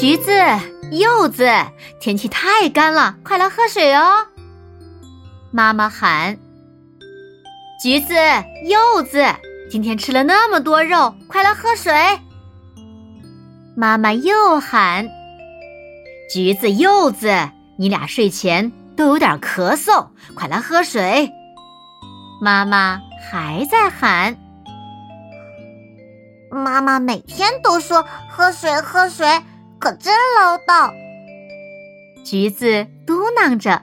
橘子、柚子，天气太干了，快来喝水哦！妈妈喊：“橘子、柚子，今天吃了那么多肉，快来喝水！”妈妈又喊：“橘子、柚子，你俩睡前都有点咳嗽，快来喝水！”妈妈还在喊：“妈妈每天都说喝水，喝水。”可真唠叨，橘子嘟囔着：“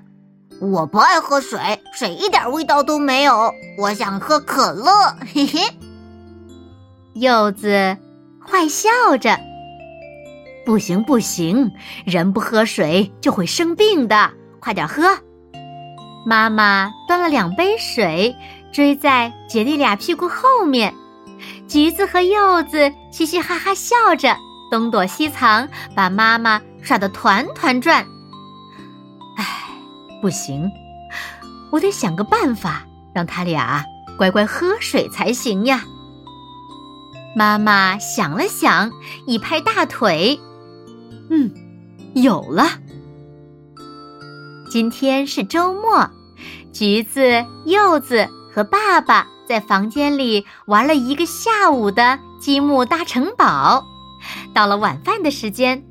我不爱喝水，水一点味道都没有。我想喝可乐。”嘿嘿。柚子坏笑着：“不行不行，人不喝水就会生病的，快点喝。”妈妈端了两杯水，追在姐弟俩屁股后面。橘子和柚子嘻嘻哈哈笑着。东躲西藏，把妈妈耍得团团转。唉，不行，我得想个办法让他俩乖乖喝水才行呀。妈妈想了想，一拍大腿：“嗯，有了！今天是周末，橘子、柚子和爸爸在房间里玩了一个下午的积木搭城堡。”到了晚饭的时间，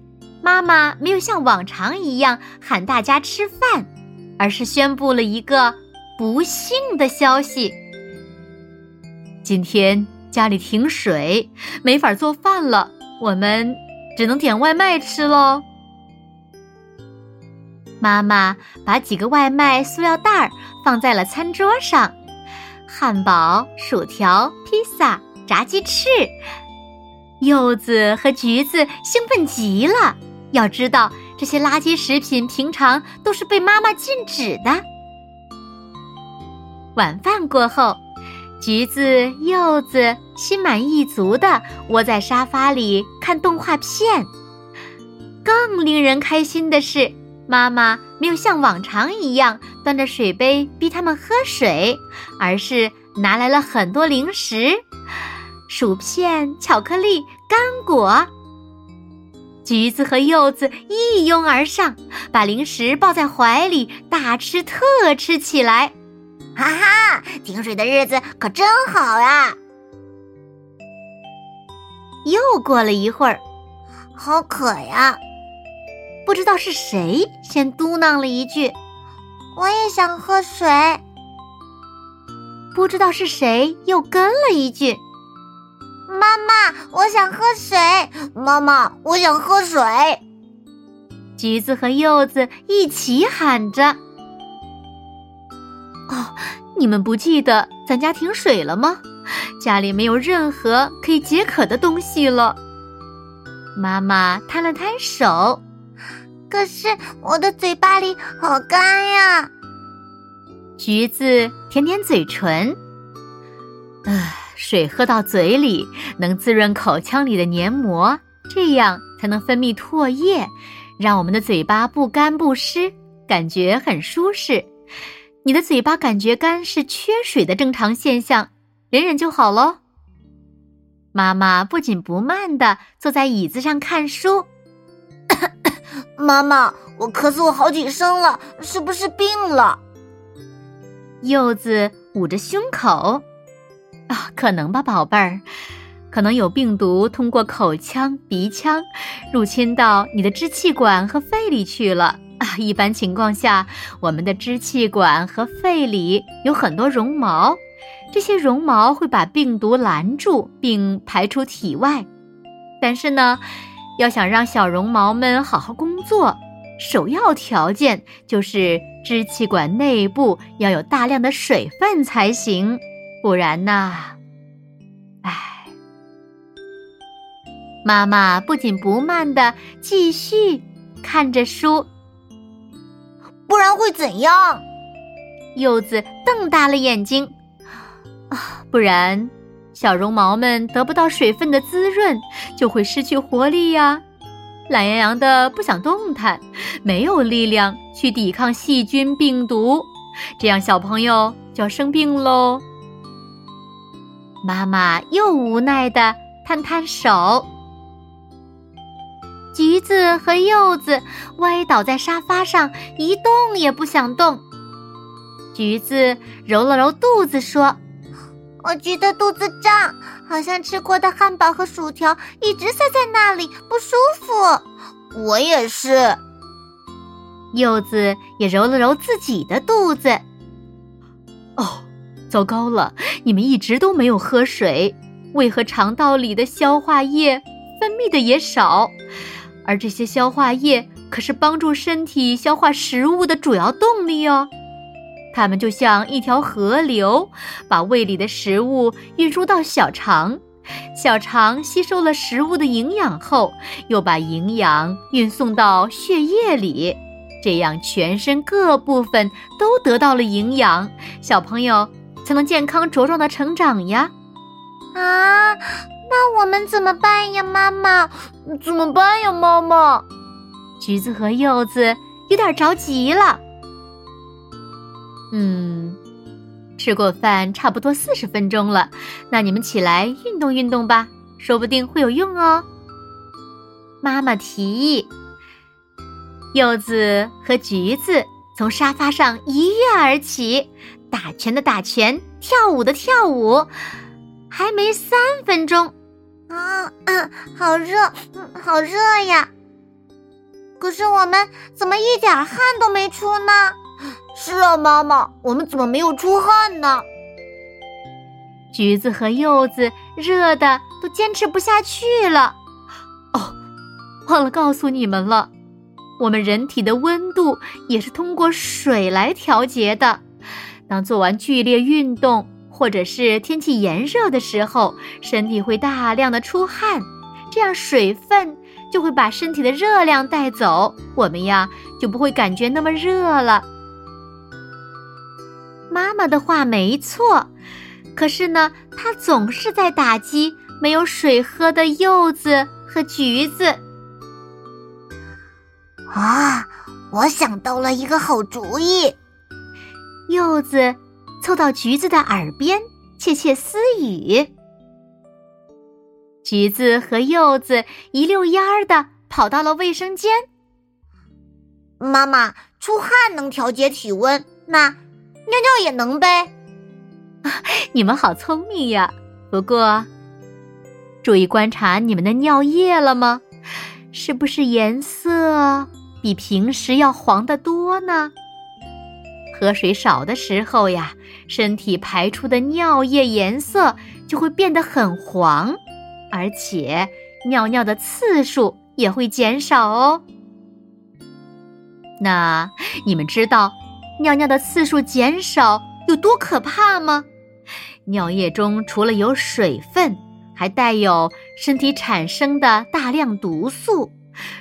妈妈没有像往常一样喊大家吃饭，而是宣布了一个不幸的消息：今天家里停水，没法做饭了，我们只能点外卖吃喽。妈妈把几个外卖塑料袋儿放在了餐桌上，汉堡、薯条、披萨、炸鸡翅。柚子和橘子兴奋极了。要知道，这些垃圾食品平常都是被妈妈禁止的。晚饭过后，橘子、柚子心满意足的窝在沙发里看动画片。更令人开心的是，妈妈没有像往常一样端着水杯逼他们喝水，而是拿来了很多零食。薯片、巧克力、干果，橘子和柚子一拥而上，把零食抱在怀里，大吃特吃起来。哈哈，停水的日子可真好呀！又过了一会儿，好渴呀！不知道是谁先嘟囔了一句：“我也想喝水。”不知道是谁又跟了一句。妈妈，我想喝水。妈妈，我想喝水。橘子和柚子一起喊着：“哦，你们不记得咱家停水了吗？家里没有任何可以解渴的东西了。”妈妈摊了摊手，可是我的嘴巴里好干呀。橘子舔舔嘴唇，唉。水喝到嘴里，能滋润口腔里的黏膜，这样才能分泌唾液，让我们的嘴巴不干不湿，感觉很舒适。你的嘴巴感觉干是缺水的正常现象，忍忍就好喽。妈妈不紧不慢地坐在椅子上看书。妈妈，我咳嗽好几声了，是不是病了？柚子捂着胸口。啊，可能吧，宝贝儿，可能有病毒通过口腔、鼻腔入侵到你的支气管和肺里去了啊。一般情况下，我们的支气管和肺里有很多绒毛，这些绒毛会把病毒拦住并排出体外。但是呢，要想让小绒毛们好好工作，首要条件就是支气管内部要有大量的水分才行。不然呐，妈妈不紧不慢的继续看着书，不然会怎样？柚子瞪大了眼睛，啊，不然小绒毛们得不到水分的滋润，就会失去活力呀，懒洋洋的不想动弹，没有力量去抵抗细菌病毒，这样小朋友就要生病喽。妈妈又无奈的摊摊手。橘子和柚子歪倒在沙发上，一动也不想动。橘子揉了揉肚子，说：“我觉得肚子胀，好像吃过的汉堡和薯条一直塞在那里，不舒服。”我也是。柚子也揉了揉自己的肚子。哦，糟糕了！你们一直都没有喝水，为何肠道里的消化液分泌的也少？而这些消化液可是帮助身体消化食物的主要动力哦，它们就像一条河流，把胃里的食物运输到小肠，小肠吸收了食物的营养后，又把营养运送到血液里，这样全身各部分都得到了营养，小朋友才能健康茁壮的成长呀。啊！那我们怎么办呀，妈妈？怎么办呀，妈妈？橘子和柚子有点着急了。嗯，吃过饭差不多四十分钟了，那你们起来运动运动吧，说不定会有用哦。妈妈提议。柚子和橘子从沙发上一跃而起，打拳的打拳，跳舞的跳舞。还没三分钟，啊，好热，好热呀！可是我们怎么一点汗都没出呢？是啊，妈妈，我们怎么没有出汗呢？橘子和柚子热的都坚持不下去了。哦，忘了告诉你们了，我们人体的温度也是通过水来调节的。当做完剧烈运动。或者是天气炎热的时候，身体会大量的出汗，这样水分就会把身体的热量带走，我们呀就不会感觉那么热了。妈妈的话没错，可是呢，她总是在打击没有水喝的柚子和橘子。啊，我想到了一个好主意，柚子。凑到橘子的耳边窃窃私语。橘子和柚子一溜烟儿的跑到了卫生间。妈妈，出汗能调节体温，那尿尿也能呗？你们好聪明呀！不过，注意观察你们的尿液了吗？是不是颜色比平时要黄得多呢？喝水少的时候呀，身体排出的尿液颜色就会变得很黄，而且尿尿的次数也会减少哦。那你们知道尿尿的次数减少有多可怕吗？尿液中除了有水分，还带有身体产生的大量毒素。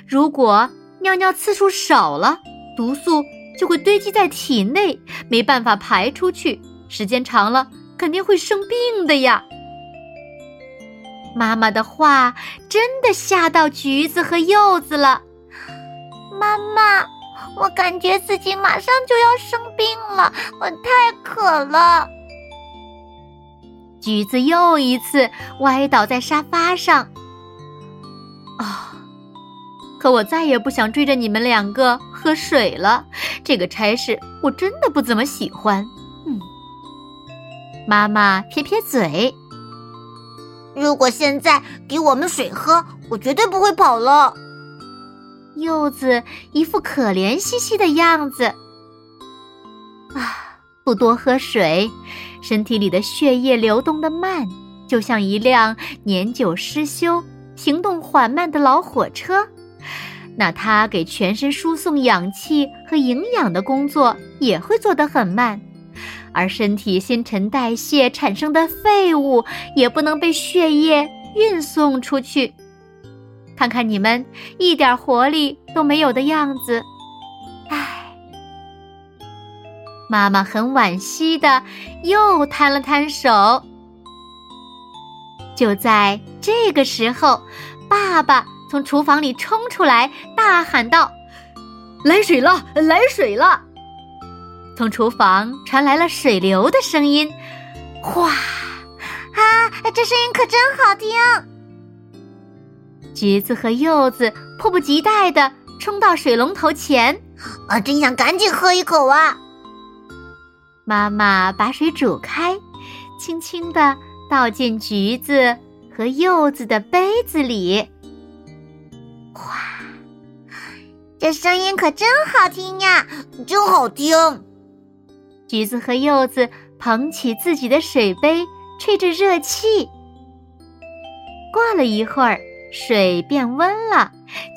如果尿尿次数少了，毒素。就会堆积在体内，没办法排出去，时间长了肯定会生病的呀。妈妈的话真的吓到橘子和柚子了。妈妈，我感觉自己马上就要生病了，我太渴了。橘子又一次歪倒在沙发上。啊！可我再也不想追着你们两个喝水了。这个差事我真的不怎么喜欢。嗯，妈妈撇撇嘴。如果现在给我们水喝，我绝对不会跑了。柚子一副可怜兮兮的样子。啊，不多喝水，身体里的血液流动的慢，就像一辆年久失修、行动缓慢的老火车。那它给全身输送氧气和营养的工作也会做得很慢，而身体新陈代谢产生的废物也不能被血液运送出去。看看你们一点活力都没有的样子，唉。妈妈很惋惜的又摊了摊手。就在这个时候，爸爸从厨房里冲出来，大喊道：“来水了，来水了！”从厨房传来了水流的声音，哗！啊，这声音可真好听！橘子和柚子迫不及待的冲到水龙头前，啊，真想赶紧喝一口啊！妈妈把水煮开，轻轻的倒进橘子和柚子的杯子里，哗！这声音可真好听呀，真好听！橘子和柚子捧起自己的水杯，吹着热气。过了一会儿，水变温了，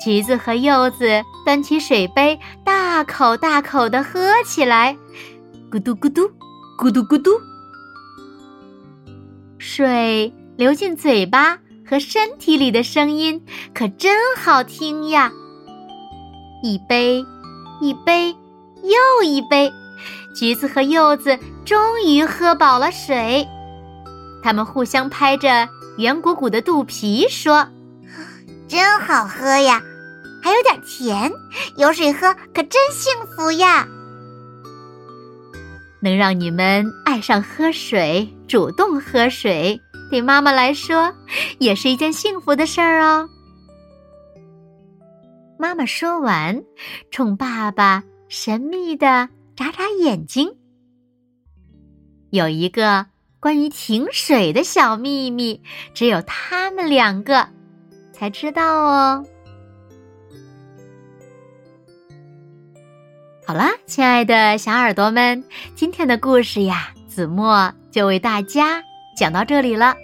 橘子和柚子端起水杯，大口大口的喝起来，咕嘟咕嘟，咕嘟咕嘟。水流进嘴巴和身体里的声音可真好听呀！一杯，一杯，又一杯。橘子和柚子终于喝饱了水，他们互相拍着圆鼓鼓的肚皮，说：“真好喝呀，还有点甜，有水喝可真幸福呀！能让你们爱上喝水，主动喝水，对妈妈来说也是一件幸福的事儿哦。”妈妈说完，冲爸爸神秘的。眨眨眼睛，有一个关于停水的小秘密，只有他们两个才知道哦。好啦，亲爱的小耳朵们，今天的故事呀，子墨就为大家讲到这里了。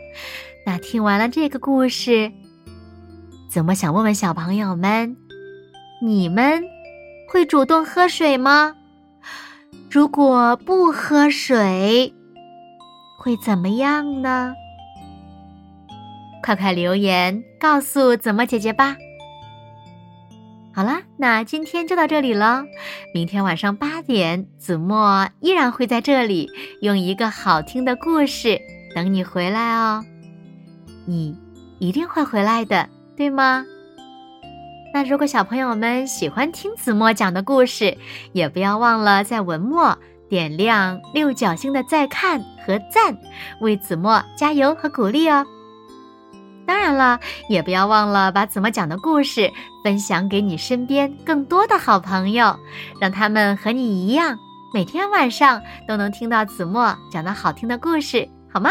那听完了这个故事，子墨想问问小朋友们：你们会主动喝水吗？如果不喝水，会怎么样呢？快快留言告诉子墨姐姐吧。好啦，那今天就到这里了。明天晚上八点，子墨依然会在这里，用一个好听的故事等你回来哦。你一定会回来的，对吗？那如果小朋友们喜欢听子墨讲的故事，也不要忘了在文末点亮六角星的再看和赞，为子墨加油和鼓励哦。当然了，也不要忘了把子墨讲的故事分享给你身边更多的好朋友，让他们和你一样，每天晚上都能听到子墨讲的好听的故事，好吗？